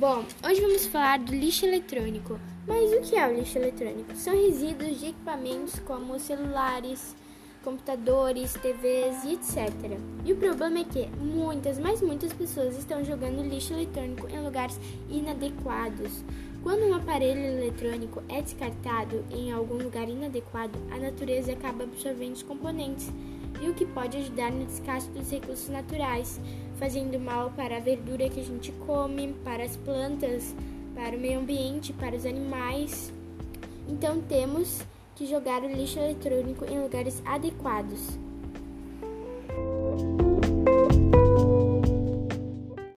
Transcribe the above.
Bom, hoje vamos falar do lixo eletrônico. Mas o que é o lixo eletrônico? São resíduos de equipamentos como celulares, computadores, TVs e etc. E o problema é que muitas, mas muitas pessoas estão jogando lixo eletrônico em lugares inadequados. Quando um aparelho eletrônico é descartado em algum lugar inadequado, a natureza acaba absorvendo os componentes, e o que pode ajudar no descarte dos recursos naturais, fazendo mal para a verdura que a gente come, para as plantas, para o meio ambiente, para os animais. Então temos que jogar o lixo eletrônico em lugares adequados.